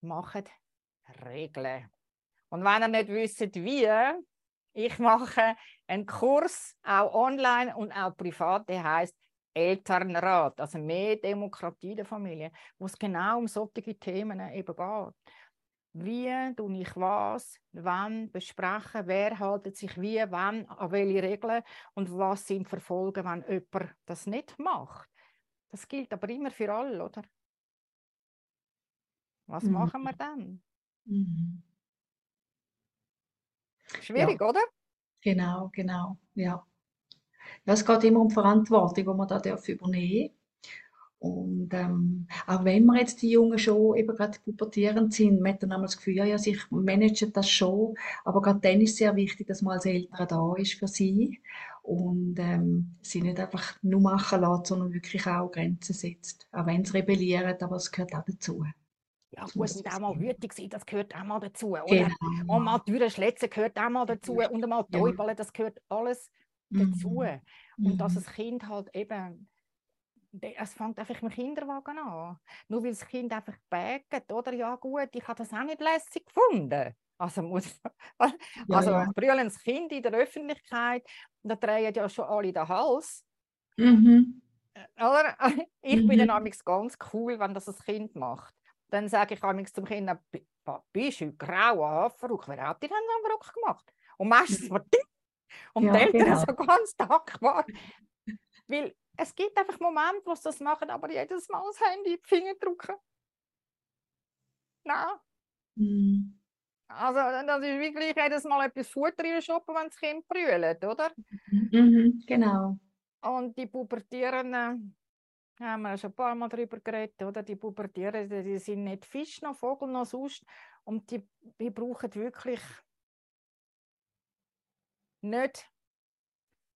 macht Regeln. Und wenn ihr nicht wisst, wie, ich mache einen Kurs, auch online und auch privat, der heißt Elternrat, also mehr Demokratie der Familie, wo es genau um solche Themen eben geht wie tue ich was, wann besprechen, wer haltet sich wie, wann, an welche Regeln und was sind Verfolgen, wenn jemand das nicht macht. Das gilt aber immer für alle, oder? Was mhm. machen wir dann? Mhm. Schwierig, ja. oder? Genau, genau, ja. ja. Es geht immer um Verantwortung, die man da übernehmen darf. Und ähm, auch wenn wir jetzt die Jungen schon eben gerade pubertierend sind, man hat dann einmal das Gefühl, ja, ja, sie managen das schon, aber gerade dann ist es sehr wichtig, dass man als Eltern da ist für sie und ähm, sie nicht einfach nur machen lässt, sondern wirklich auch Grenzen setzt. Auch wenn sie rebellieren, aber es gehört auch dazu. Ja, es muss nicht auch mal wütig sein, das gehört auch mal dazu. Oder? Genau. Und mal Türen schletzen gehört auch mal dazu. Und einmal Täubeln, ja. das gehört alles dazu. Mhm. Und dass mhm. das Kind halt eben es fängt einfach im Kinderwagen an. Nur weil das Kind einfach bägt, oder? Ja gut, ich habe das auch nicht lässig gefunden. Also, muss, (laughs) also ja, ja. brüllendes Kind in der Öffentlichkeit, da drehen ja schon alle den Hals. Mhm. Äh, oder? (laughs) Ich mhm. bin dann mhm. ganz cool, wenn das ein Kind macht. Dann sage ich zum Kind, bist du grauer verrückt? Wer hat dir denn einen Rock gemacht? Und meistens war die. Und ja, die Eltern (laughs) genau. so ganz dankbar. Weil es gibt einfach Momente, wo sie das machen, aber jedes Mal das Handy in die Finger drücken. Nein. Mhm. Also, das ist wirklich jedes Mal etwas Futter shoppen, wenn das Kind brüllt, oder? Mhm, genau. Und die Pubertierenden, haben wir schon ein paar Mal darüber geredet, oder? Die Pubertierenden, die sind nicht Fisch noch Vogel noch sonst. Und die, die brauchen wirklich nicht,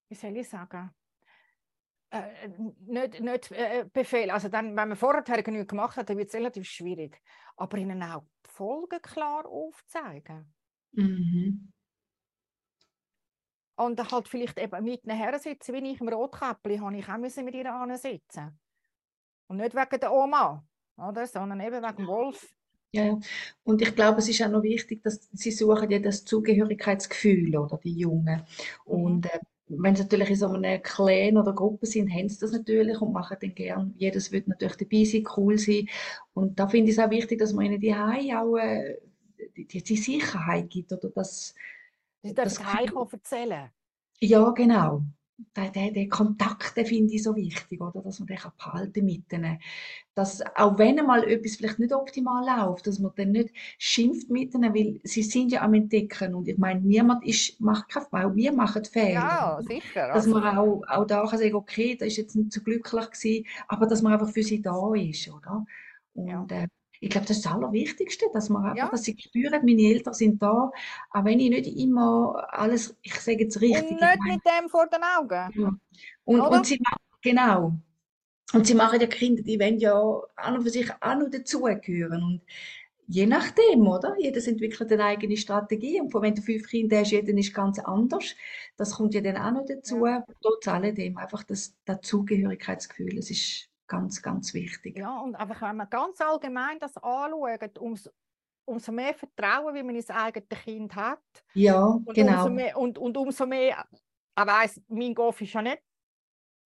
wie soll ich sagen, äh, nicht, nicht äh, Befehl. Also dann, wenn man vorher genug gemacht hat, dann wird es relativ schwierig. Aber ihnen auch die Folgen klar aufzeigen. Mhm. Und halt vielleicht eben mit sitzen, wie ich im Rotkäppli, habe ich auch müssen mit ihr sitzen. Und nicht wegen der Oma, oder? sondern eben wegen dem Wolf. Ja, und ich glaube, es ist auch noch wichtig, dass sie suchen ja das Zugehörigkeitsgefühl, oder die Jungen. Mhm. Und äh, wenn sie natürlich in so einer Clan oder Gruppe sind, haben sie das natürlich und machen dann gern. Jedes wird natürlich dabei sein, cool sein. Und da finde ich es auch wichtig, dass man ihnen die Hause auch äh, die, die, Sicherheit gibt oder das. Sie dürfen das erzählen. Ja, genau den, den Kontakt den finde ich so wichtig, oder? dass man den kann behalten mit denen. Dass, auch wenn mal etwas vielleicht nicht optimal läuft, dass man dann nicht schimpft mit denen, weil sie sind ja am Entdecken und ich meine, niemand ist, macht keine Frau, wir machen Fehler. Ja, sicher. Dass also. man auch, auch da kann sagen, okay, da ist jetzt nicht so glücklich gewesen, aber dass man einfach für sie da ist, oder? Und, ja. äh, ich glaube, das ist das Allerwichtigste, dass man einfach, ja. dass sie spüren, meine Eltern sind da, auch wenn ich nicht immer alles, ich sage jetzt richtig. Und nicht mit dem vor den Augen. Ja. Und, und sie genau. Und sie machen ja Kinder, die wollen ja an und für sich auch noch dazugehören. Und Je nachdem, oder? Jedes entwickelt eine eigene Strategie. Und wenn du fünf Kinder hast, jeder ist ganz anders. Das kommt ja dann auch noch dazu. Ja. Trotz alledem einfach das Dazugehörigkeitsgefühl. Es ist ganz, ganz wichtig. Ja, und einfach, wenn man ganz allgemein das anschaut, umso, umso mehr Vertrauen, wie man ins eigene Kind hat. Ja, und genau. Umso mehr, und, und umso mehr, er weiss, mein Golf ist ja nicht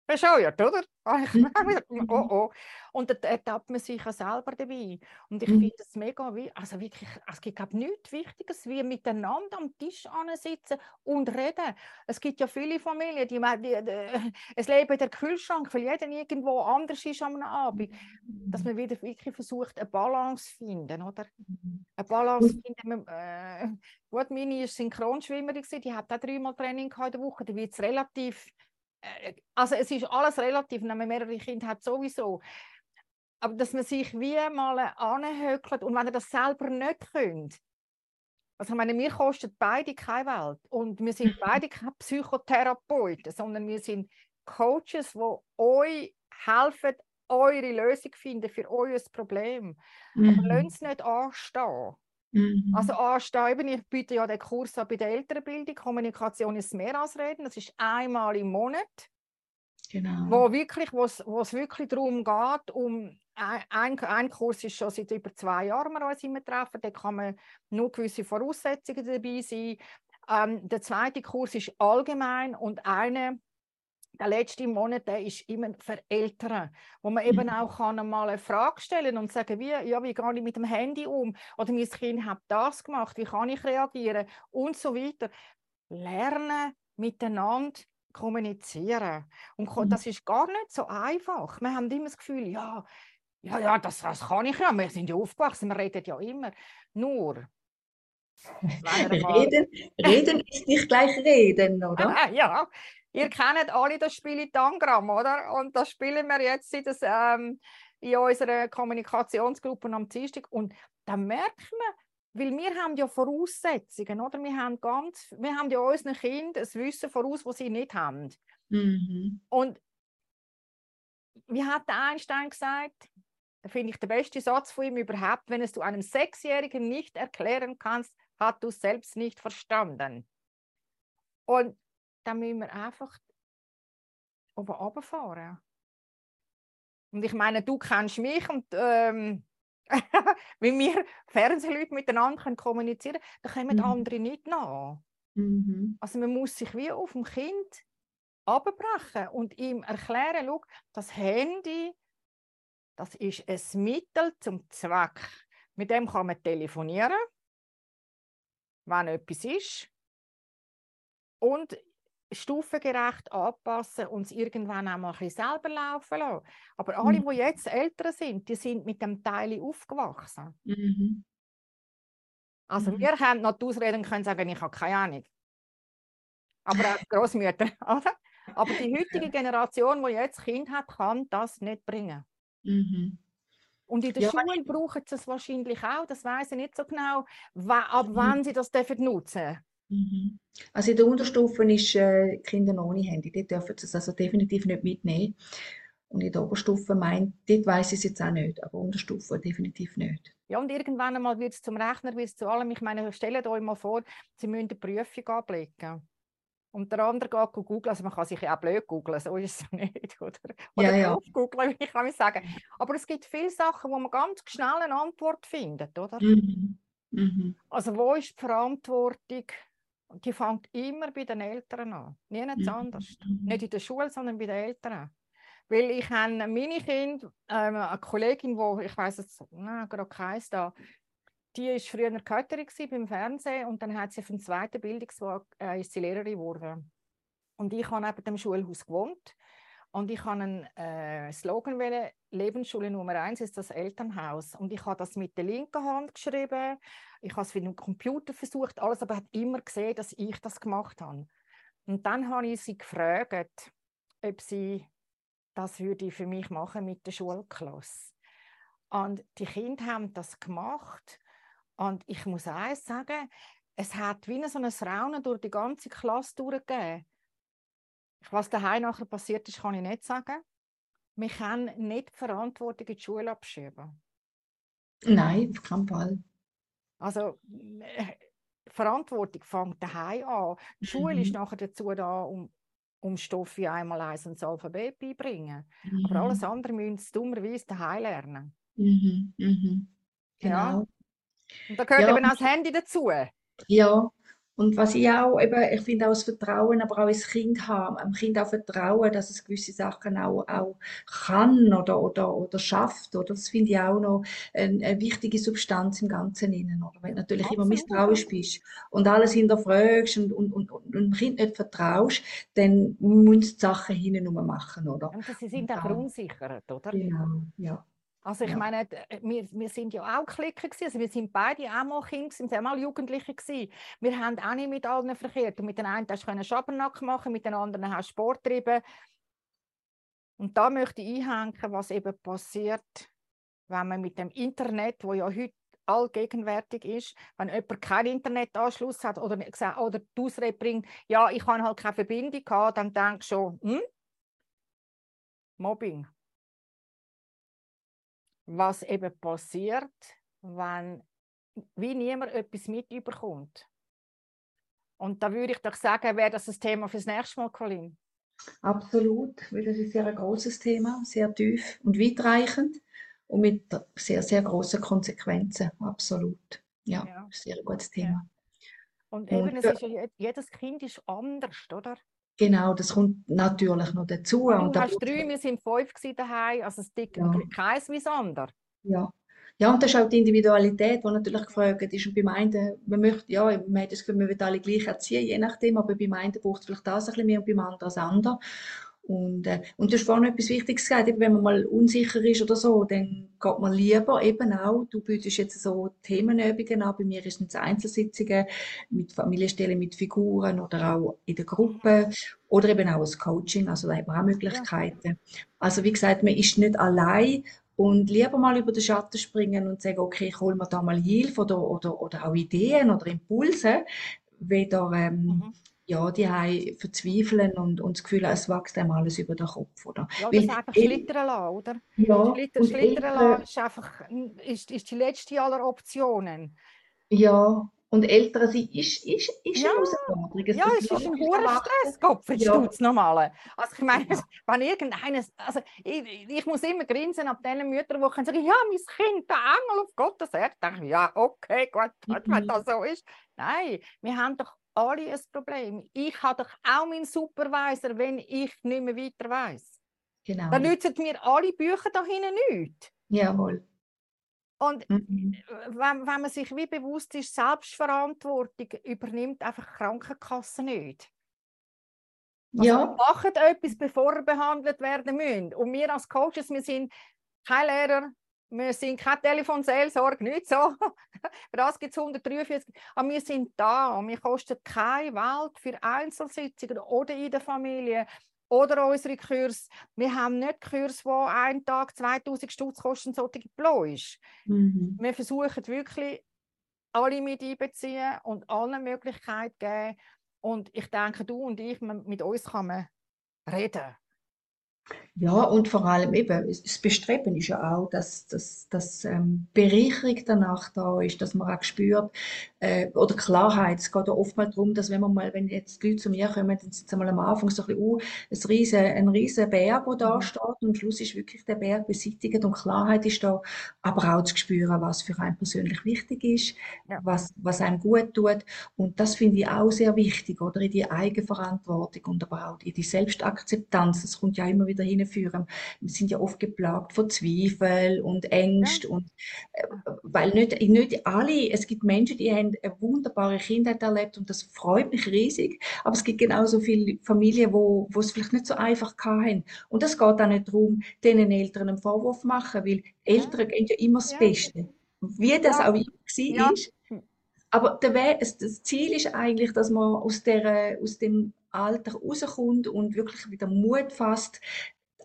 bescheuert, oder? Mhm. (laughs) oh, oh. Und da ertappt man sich ja selber dabei. Und ich mhm. finde es mega wichtig, also wirklich, es gibt glaube nichts Wichtiges, wie miteinander am Tisch sitzen und reden. Es gibt ja viele Familien, die, die, die es leben der Kühlschrank, weil jeder irgendwo anders ist am Abend. Dass man wieder wirklich versucht, eine Balance zu finden, oder? Mhm. Eine Balance finden. Äh, gut, meine war Synchronschwimmerin, die hat auch dreimal Training in der Woche, da wird es relativ also es ist alles relativ, wenn man mehrere Kinder hat, sowieso. Aber dass man sich wie mal anhöckelt und wenn ihr das selber nicht könnt, also ich meine, wir kosten beide keine Welt und wir sind (laughs) beide keine Psychotherapeuten, sondern wir sind Coaches, die euch helfen, eure Lösung finden für euer Problem. Mhm. Aber lasst es nicht anstehen. Mhm. Also ansteigen, ich biete ja den Kurs an bei der Elternbildung, Kommunikation ist mehr als Reden, das ist einmal im Monat. Genau. Wo wirklich, wo es wirklich darum geht, um ein, ein Kurs ist schon seit über zwei Jahren wir uns immer treffen, da kann man nur gewisse Voraussetzungen dabei sein. Ähm, der zweite Kurs ist allgemein und eine der letzte Monat der ist immer für Eltern, wo man eben mhm. auch kann mal eine Frage stellen und sagen, wie, ja, wie gehe ich mit dem Handy um? Oder mein Kind hat das gemacht, wie kann ich reagieren? Und so weiter. Lernen miteinander kommunizieren. Und mhm. das ist gar nicht so einfach. Wir haben immer das Gefühl, ja, ja, ja, das, das kann ich ja. Wir sind ja aufgewachsen, wir reden ja immer. Nur, (laughs) reden, reden ist nicht gleich reden, oder? ja, Ihr kennt alle das Spiel Tangram, oder? Und das spielen wir jetzt seit das, ähm, in unserer Kommunikationsgruppe am Dienstag. Und da merkt man, weil wir haben ja Voraussetzungen, oder? Wir haben, ganz, wir haben ja unseren Kindern ein Wissen voraus, das sie nicht haben. Mhm. Und wie hat der Einstein gesagt? Da finde ich der beste Satz von ihm überhaupt, wenn es du einem Sechsjährigen nicht erklären kannst, hat du es selbst nicht verstanden. Und dann müssen wir einfach oben runterfahren. Und ich meine, du kennst mich und ähm, (laughs) wenn wir Fernsehleute miteinander können kommunizieren können, dann kommen mhm. andere nicht nach. Mhm. Also man muss sich wie auf dem Kind abbrechen und ihm erklären, schau, das Handy, das ist ein Mittel zum Zweck. Mit dem kann man telefonieren, wenn etwas ist. Und stufengerecht anpassen und es irgendwann auch mal ein selber laufen lassen. Aber alle, mhm. die jetzt älter sind, die sind mit dem Teil aufgewachsen. Mhm. Also mhm. wir haben noch die Ausrede und können sagen, ich habe keine Ahnung. Aber auch Großmütter, (laughs) oder? Aber die (laughs) heutige Generation, die jetzt Kind hat, kann das nicht bringen. Mhm. Und in der ja. Schule brauchen sie es wahrscheinlich auch. Das weiß ich nicht so genau, ab mhm. wann sie das dürfen nutzen Mhm. Also in der Unterstufe ist äh, Kinder ohne Handy, die dürfen es also definitiv nicht mitnehmen. Und in der Oberstufe meint, dort weiß ich es jetzt auch nicht, aber Unterstufe definitiv nicht. Ja, und irgendwann einmal wird es zum Rechner, wird es zu allem. Ich meine, stellt euch mal vor, Sie müssen eine Prüfung ablegen. Und der andere geht googeln, also man kann sich ja auch blöd googeln, so ist es (laughs) nicht, oder? Oder ja, ja. googeln, wie kann ich sagen. Aber es gibt viele Sachen, wo man ganz schnell eine Antwort findet, oder? Mhm. Mhm. Also wo ist die Verantwortung und die fängt immer bei den Eltern an. Nichts mhm. anders. Nicht in der Schule, sondern bei den Eltern. Weil ich habe meine Kinder, ähm, eine Kollegin, wo ich weiß jetzt na, gerade keins da, die war früher Kötterin beim Fernsehen und dann hat sie auf dem zweiten Bildungsweg äh, ist sie Lehrerin geworden. Und ich habe neben dem Schulhaus gewohnt und ich habe einen äh, Slogan wählen, Lebensschule Nummer eins ist das Elternhaus. Und ich habe das mit der linken Hand geschrieben. Ich habe es mit dem Computer versucht, alles, aber hat immer gesehen, dass ich das gemacht habe. Und dann habe ich sie gefragt, ob sie das würde für mich machen mit der Schulklasse. Und die Kinder haben das gemacht. Und ich muss eines sagen, es hat wie so ein Raunen durch die ganze Klasse durchgegeben. Was daheim nachher passiert ist, kann ich nicht sagen. Wir können nicht die Verantwortung in die Schule abschieben. Nein, auf keinen Fall. Also äh, Verantwortung fängt daheim an. Die Schule ist mhm. nachher dazu da, um, um Stoff wie einmal eins das Alphabet beibringen. Mhm. Aber alles andere müssen sie dummerweise daheim lernen. Mhm. Mhm. Genau. Ja. Und da gehört ja. eben auch das Handy dazu. Ja, und was ich auch, eben, ich finde auch das Vertrauen, aber auch ins Kind haben, dem Kind auch vertrauen, dass es gewisse Sachen auch, auch kann oder, oder, oder schafft, oder? Das finde ich auch noch eine, eine wichtige Substanz im Ganzen innen, oder? Wenn du natürlich Absolut. immer misstrauisch bist und alles hinterfragst und, und, und, und dem Kind nicht vertraust, dann musst du die Sachen hinten machen, oder? Und sie sind auch verunsichert, oder? Genau, ja. Also ich ja. meine, äh, wir, wir sind ja auch Klicker gewesen. Also wir sind beide auch mal Kinder, sind auch mal Jugendliche gewesen. Wir haben auch nicht mit allen verkehrt. Und mit den einen hast du Schabernack machen, mit den anderen hast du Sport treiben. Und da möchte ich einhängen, was eben passiert, wenn man mit dem Internet, wo ja heute allgegenwärtig ist, wenn jemand keinen Internetanschluss hat oder, oder die Ausrede bringt, ja, ich habe halt keine Verbindung gehabt, dann denkst du schon, hm? Mobbing was eben passiert, wenn wie niemand etwas mitbekommt. Und da würde ich doch sagen, wäre das ein Thema fürs nächste Mal, Colin. Absolut, weil das ist sehr ein großes Thema, sehr tief und weitreichend und mit sehr, sehr großen Konsequenzen. Absolut. Ja, ja. sehr gutes Thema. Ja. Und eben, und, es ist ja, jedes Kind ist anders, oder? Genau, das kommt natürlich noch dazu. Du und hast drei, wir sind fünf daheim, also es deckt ja. keins wie das andere. Ja. Ja, und das ist auch die Individualität, die natürlich gefragt ist. Und beim einen, man möchte, ja, man hat das Gefühl, man will alle gleich erziehen, je nachdem, aber beim einen braucht es vielleicht das ein bisschen mehr und beim anderen das andere. Und, äh, und du hast vorhin etwas Wichtiges gesagt, eben, wenn man mal unsicher ist oder so, dann geht man lieber eben auch, du bietest jetzt so Themenübungen an, bei mir ist es Einzelsitzungen mit Familienstellen, mit Figuren oder auch in der Gruppe oder eben auch das Coaching, also da haben wir auch Möglichkeiten. Also wie gesagt, man ist nicht allein und lieber mal über den Schatten springen und sagen, okay, ich hole mir da mal Hilfe oder, oder, oder auch Ideen oder Impulse, weder ähm, mhm ja, die haben verzweifeln und, und das Gefühl, es wächst einem alles über den Kopf. Oder? Ja, das Weil, einfach schlittern lassen, oder? Ja, Schlitter, schlittern lassen ist einfach ist, ist die letzte aller Optionen. Ja, und ältere sind ist, ist, ist ja. eine Herausforderung. Ja, es ist ein hoher Stresskopf, ja. normale. Also ich meine, wenn irgendeines, also ich, ich muss immer grinsen ab den Müttern, die können sagen, ja, mein Kind, der Engel auf Gottes Erde. denke ich, ja, okay, gut, mhm. wenn das so ist. Nein, wir haben doch alle ein Problem. Ich habe doch auch meinen Supervisor, wenn ich nicht mehr weiter weiß. Genau. Dann nützen mir alle Bücher da hinten nichts. Jawohl. Und mhm. wenn, wenn man sich wie bewusst ist, Selbstverantwortung übernimmt einfach Krankenkasse nicht. Also ja. Macht etwas, bevor ihr behandelt werden müsst. Und wir als Coaches, wir sind kein Lehrer, wir sind kein Telefonseelsorge, nicht so. (laughs) Für das gibt es 143. Aber wir sind da und wir kosten keine Welt für Einzelsitzungen oder in der Familie oder unsere Kurs. Wir haben nicht Kurs, wo ein Tag 2000 Stutz kosten, solche ist. Mhm. Wir versuchen wirklich, alle mit einbeziehen und allen Möglichkeiten geben. Und ich denke, du und ich, mit uns kann man reden. Ja, und vor allem eben, das Bestreben ist ja auch, dass, dass, dass ähm, Bereicherung danach da ist, dass man auch spürt, äh, oder Klarheit. Es geht ja oftmals darum, dass wenn man mal, wenn jetzt die Leute zu mir kommen, dann sind sie mal am Anfang so ein bisschen, uh, ein riesen, ein riesen Berg, der da mhm. steht, und am Schluss ist wirklich der Berg beseitigt und Klarheit ist da, aber auch zu spüren, was für einen persönlich wichtig ist, ja. was, was einem gut tut. Und das finde ich auch sehr wichtig, oder in die Eigenverantwortung und aber auch in die Selbstakzeptanz. Das kommt ja immer wieder hinführen. Wir sind ja oft geplagt von Zweifel und Ängsten ja. und äh, weil nicht, nicht alle, es gibt Menschen, die haben eine wunderbare Kindheit erlebt und das freut mich riesig, aber es gibt genauso viele Familien, wo, wo es vielleicht nicht so einfach haben. Und das geht auch nicht darum, den Eltern einen Vorwurf machen, weil Eltern gehen ja immer das Beste. Wie das auch immer war. Ist. Aber das Ziel ist eigentlich, dass man aus, der, aus dem Alter rauskommt und wirklich wieder Mut fasst,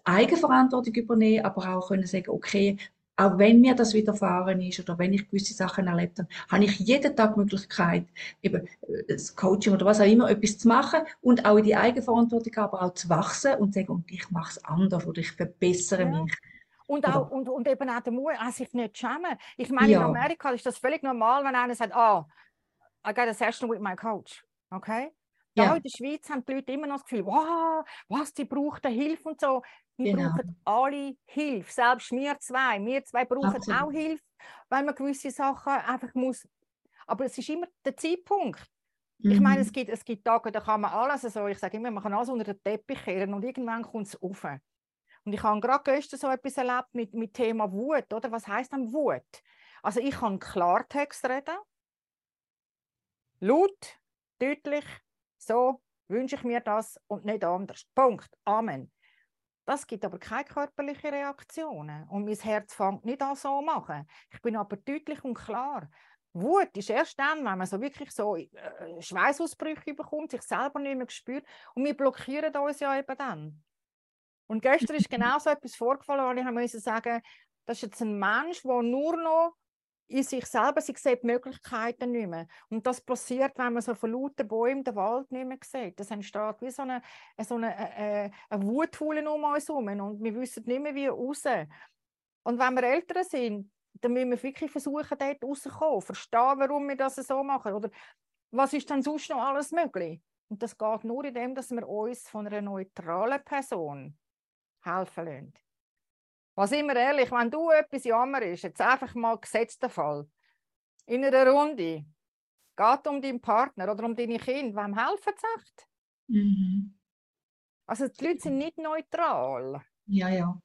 Eigenverantwortung übernehmen, aber auch können sagen, okay, auch wenn mir das widerfahren ist oder wenn ich gewisse Sachen erlebt habe, habe ich jeden Tag die Möglichkeit, eben äh, das Coaching oder was auch immer, etwas zu machen und auch in die Eigenverantwortung, aber auch zu wachsen und zu sagen, und ich mache es anders oder ich verbessere ja. mich. Und, auch, und, und eben auch der Mut, auch sich nicht schämen. Ich meine, ja. in Amerika ist das völlig normal, wenn einer sagt, ah, oh, I got a session with my coach. Okay? Da ja. in der Schweiz haben die Leute immer noch das Gefühl, wow, was, die brauchen Hilfe und so. Wir genau. brauchen alle Hilfe, selbst wir zwei. Wir zwei brauchen Absolut. auch Hilfe, weil man gewisse Sachen einfach muss. Aber es ist immer der Zeitpunkt. Mhm. Ich meine, es mhm. gibt, es gibt Tage, da kann man alles, also ich sage immer, man kann alles unter den Teppich kehren und irgendwann kommt es rauf. Und ich habe gerade gestern so etwas erlebt mit, mit Thema Wut, oder? Was heißt dann Wut? Also ich kann Klartext reden, laut, deutlich, so wünsche ich mir das und nicht anders. Punkt. Amen. Das gibt aber keine körperlichen Reaktionen. Und mein Herz fängt nicht an so zu machen. Ich bin aber deutlich und klar. Wut ist erst dann, wenn man so wirklich so äh, Schweißausbrüche bekommt, sich selber nicht mehr spürt. Und wir blockieren uns ja eben dann. Und gestern ist genau (laughs) so etwas vorgefallen, wo ich musste sagen, das ist jetzt ein Mensch, der nur noch in sich selber, sie sieht die Möglichkeiten nicht mehr. Und das passiert, wenn man so von lauter Bäumen den Wald nicht mehr sieht. Das entsteht wie so eine, so eine, äh, äh eine Wutfuhle um uns herum und wir wissen nicht mehr, wie raus. Und wenn wir älter sind, dann müssen wir wirklich versuchen, dort rauszukommen, verstehen, warum wir das so machen. Oder was ist denn sonst noch alles möglich? Und das geht nur in dem, dass wir uns von einer neutralen Person helfen lassen. Was immer ehrlich, wenn du etwas jammerst, jetzt einfach mal gesetzter Fall, in einer Runde, geht um deinen Partner oder um deine Kinder, wem helfen sie? Mhm. Also die Leute sind nicht neutral. Ja, ja.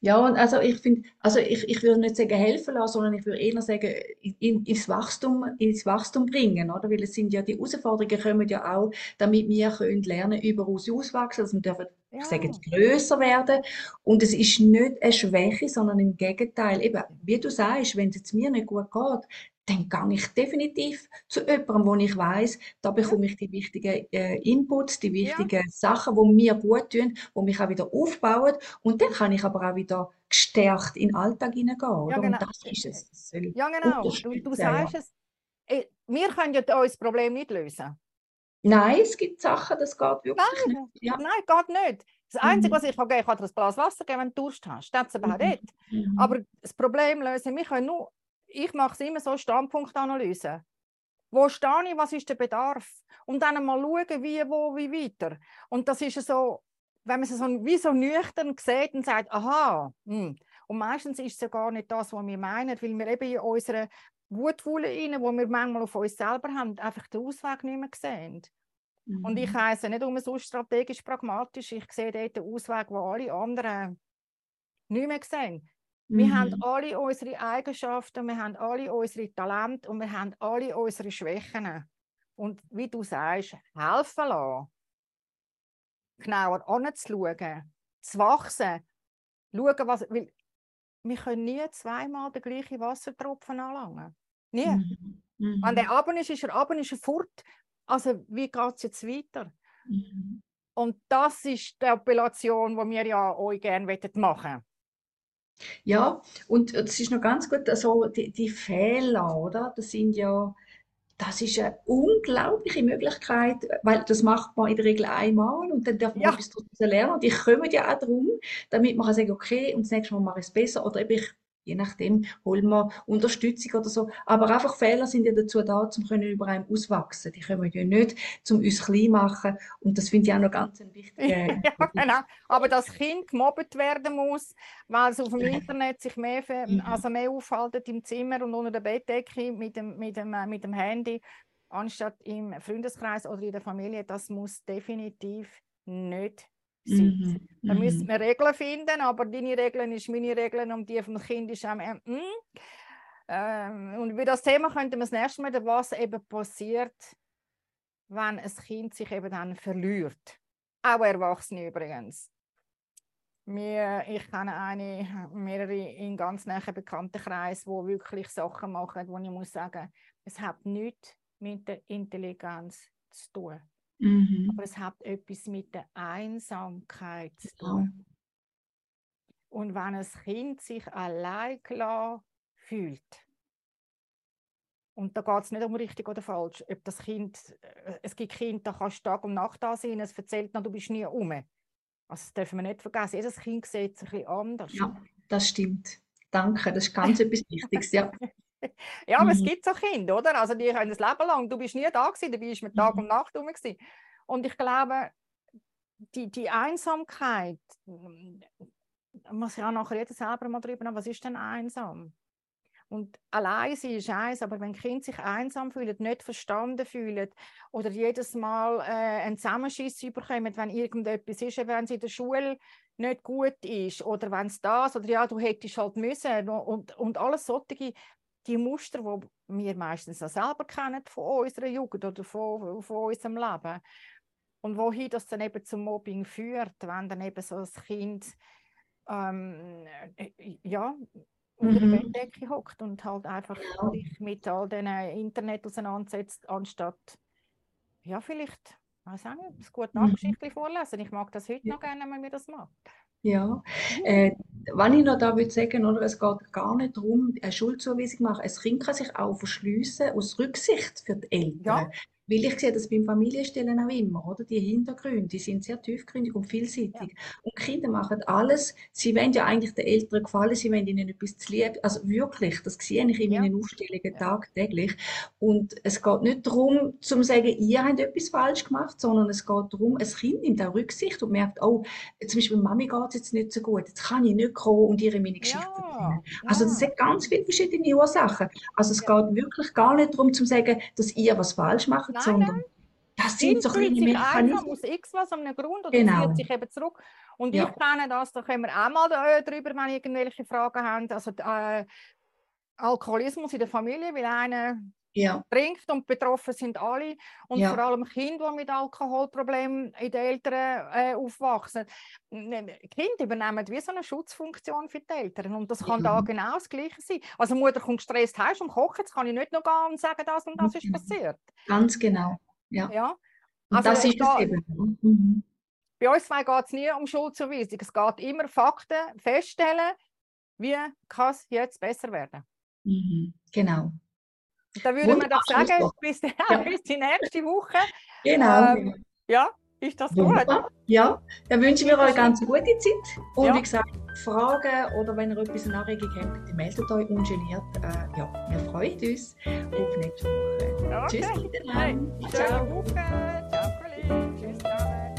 Ja, und also ich finde, also ich, ich würde nicht sagen helfen lassen, sondern ich würde eher sagen, in, ins, Wachstum, ins Wachstum bringen, oder? Weil es sind ja, die Herausforderungen kommen ja auch, damit wir können lernen, überaus auswachsen, dass wir dürfen, ja. ich sage grösser werden. Und es ist nicht eine Schwäche, sondern im Gegenteil. Eben, wie du sagst, wenn es jetzt mir nicht gut geht, dann gehe ich definitiv zu jemandem, wo ich weiß, da bekomme ich die wichtigen äh, Inputs, die wichtigen ja. Sachen, die mir gut tun, die mich auch wieder aufbauen. Und dann kann ich aber auch wieder gestärkt in den Alltag hineingehen. Ja, genau. Und das ist es. Das ja, genau. Du, du sagst ja. es. Wir können ja unser Problem nicht lösen. Nein, es gibt Sachen, das geht wirklich nein, nicht. Ja. Nein, geht nicht. Das Einzige, mhm. was ich kann geben ich kann dir ein Glas Wasser geben, wenn du Durst hast. Das ist aber nicht. Mhm. Aber das Problem lösen, wir können nur ich mache es immer so, Standpunktanalyse. Wo stehe ich, was ist der Bedarf? Und dann mal schauen, wie, wo, wie weiter. Und das ist so, wenn man es so, wie so nüchtern sieht und sagt, aha, hm. und meistens ist es ja gar nicht das, was wir meinen, weil wir eben in unserer Wutwolle rein, wo wir manchmal auf uns selber haben, einfach den Ausweg nicht mehr sehen. Mhm. Und ich mhm. heiße nicht um so strategisch pragmatisch, ich sehe dort den Ausweg, wo alle anderen nicht mehr sehen. Wir mhm. haben alle unsere Eigenschaften, wir haben alle unsere Talente und wir haben alle unsere Schwächen. Und wie du sagst, helfen lassen, genauer anzuschauen, zu wachsen, schauen, was. Weil wir können nie zweimal den gleichen Wassertropfen anlangen. Nie. Mhm. Mhm. Wenn der Abend ist, ist er Abend, ist er fort. Also, wie geht es jetzt weiter? Mhm. Und das ist die Appellation, die wir ja euch gerne machen möchten. Ja, und es ist noch ganz gut, also die, die Fehler, oder? Das sind ja, das ist eine unglaubliche Möglichkeit, weil das macht man in der Regel einmal und dann darf man ja. etwas daraus lernen. Und ich komme ja auch darum, damit man kann sagen, okay, und das nächste Mal mache ich es besser oder eben ich je nachdem holen wir Unterstützung oder so. Aber einfach Fehler sind ja dazu da, um können über einem auswachsen. Die können wir ja nicht, um uns klein machen. Und das finde ich auch noch ganz ein wichtiger. ja, (laughs) genau. Aber das Kind gemobbt werden muss, weil es auf dem Internet sich mehr, mhm. also mehr aufhaltet im Zimmer und unter der Bettdecke mit dem, mit dem, äh, mit dem Handy, anstatt im Freundeskreis oder in der Familie, das muss definitiv nicht Mhm. Da müssen mhm. wir Regeln finden, aber deine Regeln ist meine Regeln und die vom Kind ist auch mm. ähm, Und über das Thema könnten wir das nächste Mal, was eben passiert, wenn ein Kind sich eben dann verliert. Auch Erwachsene übrigens. Wir, ich kenne eine, mehrere in ganz nahen Bekanntenkreis, wo wirklich Sachen machen, wo ich muss sagen, es hat nichts mit der Intelligenz zu tun. Mhm. Aber es hat etwas mit der Einsamkeit zu tun. Ja. Und wenn ein Kind sich allein klar fühlt, und da geht es nicht um richtig oder falsch, ob das Kind, äh, es gibt Kinder, da kannst du Tag und Nacht da sein, es erzählt noch, du bist nie um. Also das dürfen wir nicht vergessen, jedes Kind sieht es ein bisschen anders. Ja. das stimmt. Danke, das ist ganz (laughs) etwas Wichtiges, ja. (laughs) ja, aber mhm. es gibt so Kinder, oder? Also die können das Leben lang, du bist nie da gewesen, dabei ist mit Tag und mhm. Nacht rum gewesen. Und ich glaube, die, die Einsamkeit, muss ich auch nachher jeder selber mal drüber nach, was ist denn einsam? Und allein sein ist eins, aber wenn Kind sich einsam fühlt, nicht verstanden fühlt oder jedes Mal äh, einen Zusammenschiss bekommen, wenn irgendetwas ist, wenn sie in der Schule nicht gut ist oder wenn es das oder ja, du hättest halt müssen und, und alles solche die Muster, die wir meistens auch selber kennen von unserer Jugend oder von, von unserem Leben. Und wohin das dann eben zum Mobbing führt, wenn dann eben so ein Kind ähm, äh, ja, unter der mhm. Bettdecke hockt und halt einfach sich mit all diesen Internet auseinandersetzt, anstatt ja, vielleicht, weiß auch nicht, ein gutes Nachgeschichte mhm. vorlesen. Ich mag das heute noch gerne, wenn man mir das macht. Ja, äh, wenn ich noch da würde sagen, oder, es geht gar nicht darum, eine Schuldzuweisung zu machen. Ein Kind kann sich auch verschliessen aus Rücksicht für die Eltern. Ja. Weil ich sehe das beim Familienstellen auch immer, oder? Die Hintergründe, die sind sehr tiefgründig und vielseitig. Ja. Und Kinder machen alles. Sie wollen ja eigentlich den Eltern gefallen, sie wollen ihnen etwas zu lieb. Also wirklich, das sehe ich in meinen Aufstellungen tagtäglich. Und es geht nicht darum, zu sagen, ihr habt etwas falsch gemacht, sondern es geht darum, ein Kind nimmt auch Rücksicht und merkt, oh, zum Beispiel Mami geht es jetzt nicht so gut, jetzt kann ich nicht kommen und ihre meine Geschichte Also das hat ganz viele verschiedene Ursachen. Also es geht wirklich gar nicht darum, zu sagen, dass ihr was falsch macht, sondern das sind so kleine Mechanismen. aus x was an einem Grund oder genau. zieht sich eben zurück. Und ja. ich kenne das, da können wir auch mal darüber, wenn irgendwelche Fragen haben. Also äh, Alkoholismus in der Familie, weil einer ja. trinkt und betroffen sind alle. Und ja. vor allem Kinder, die mit Alkoholproblemen in den Eltern äh, aufwachsen. Kinder übernehmen wie so eine Schutzfunktion für die Eltern. Und das kann ja. da genau das Gleiche sein. Also Mutter kommt gestresst heim und kocht, jetzt kann ich nicht noch gehen und sagen, das und das ist mhm. passiert. Ganz genau. Ja. ja. Also das ist es eben. Mhm. Bei uns zwei geht es nie um Schuldzuweisung. Es geht immer Fakten feststellen, wie kann es jetzt besser werden. Mhm. Genau. Da würde man doch sagen, bis, ja. (laughs) bis die nächste Woche. Genau. Ähm, ja, ist das Wunderbar. gut? Ja, dann wünschen wir euch eine ganz gute Zeit. Und ja. wie gesagt, Fragen oder wenn ihr etwas in Anregung habt, meldet euch ungeniert. Äh, ja, wir freuen uns auf nächste Woche. Okay. Tschüss miteinander. Hey, Ciao. Woche. Ciao, Kollegen. Tschüss. Ciao.